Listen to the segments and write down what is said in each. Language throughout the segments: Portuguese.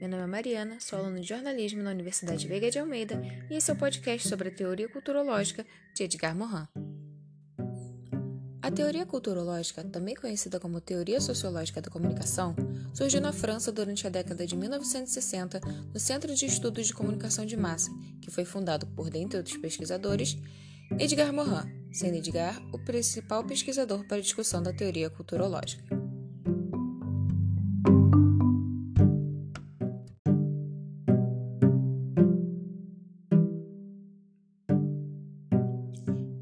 Meu nome é Mariana, sou aluna de jornalismo na Universidade Veiga de Almeida e esse é o podcast sobre a teoria culturológica de Edgar Morin. A teoria culturológica, também conhecida como teoria sociológica da comunicação, surgiu na França durante a década de 1960 no Centro de Estudos de Comunicação de Massa, que foi fundado por, dentre outros pesquisadores, Edgar Morin, sendo Edgar o principal pesquisador para a discussão da teoria culturológica.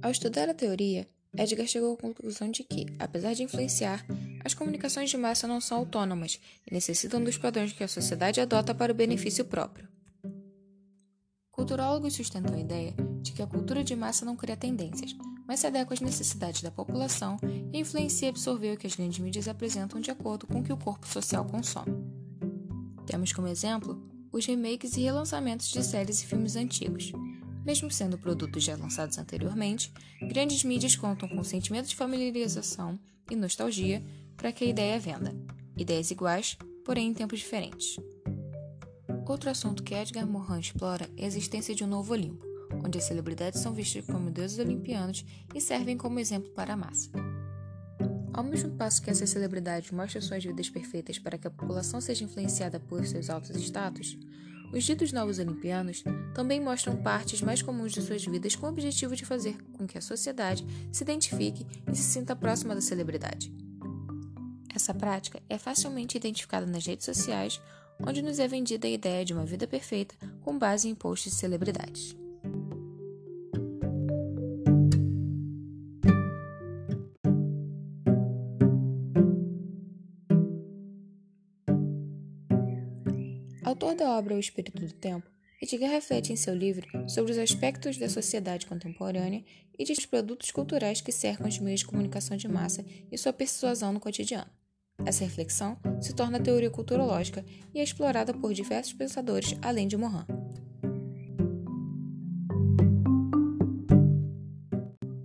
Ao estudar a teoria, Edgar chegou à conclusão de que, apesar de influenciar, as comunicações de massa não são autônomas e necessitam dos padrões que a sociedade adota para o benefício próprio. Culturólogos sustentam a ideia de que a cultura de massa não cria tendências, mas se adequa às necessidades da população e influencia e absorver o que as grandes mídias apresentam de acordo com o que o corpo social consome. Temos como exemplo os remakes e relançamentos de séries e filmes antigos, mesmo sendo produtos já lançados anteriormente, grandes mídias contam com sentimento de familiarização e nostalgia para que a ideia venda. Ideias iguais, porém em tempos diferentes. Outro assunto que Edgar Morin explora é a existência de um novo Olimpo, onde as celebridades são vistas como deuses olimpianos e servem como exemplo para a massa. Ao mesmo passo que essas celebridades mostram suas vidas perfeitas para que a população seja influenciada por seus altos status, os ditos novos olimpianos também mostram partes mais comuns de suas vidas com o objetivo de fazer com que a sociedade se identifique e se sinta próxima da celebridade. Essa prática é facilmente identificada nas redes sociais, onde nos é vendida a ideia de uma vida perfeita com base em posts de celebridades. Autor da obra O Espírito do Tempo, Edgar reflete em seu livro sobre os aspectos da sociedade contemporânea e dos produtos culturais que cercam os meios de comunicação de massa e sua persuasão no cotidiano. Essa reflexão se torna teoria culturológica e é explorada por diversos pensadores além de Morin.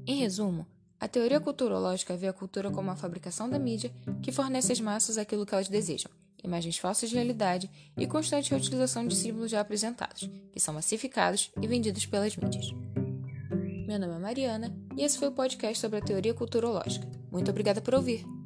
Em resumo, a teoria culturológica vê a cultura como a fabricação da mídia que fornece às massas aquilo que elas desejam imagens falsas de realidade e constante reutilização de símbolos já apresentados, que são massificados e vendidos pelas mídias. Meu nome é Mariana e esse foi o podcast sobre a teoria culturológica. Muito obrigada por ouvir!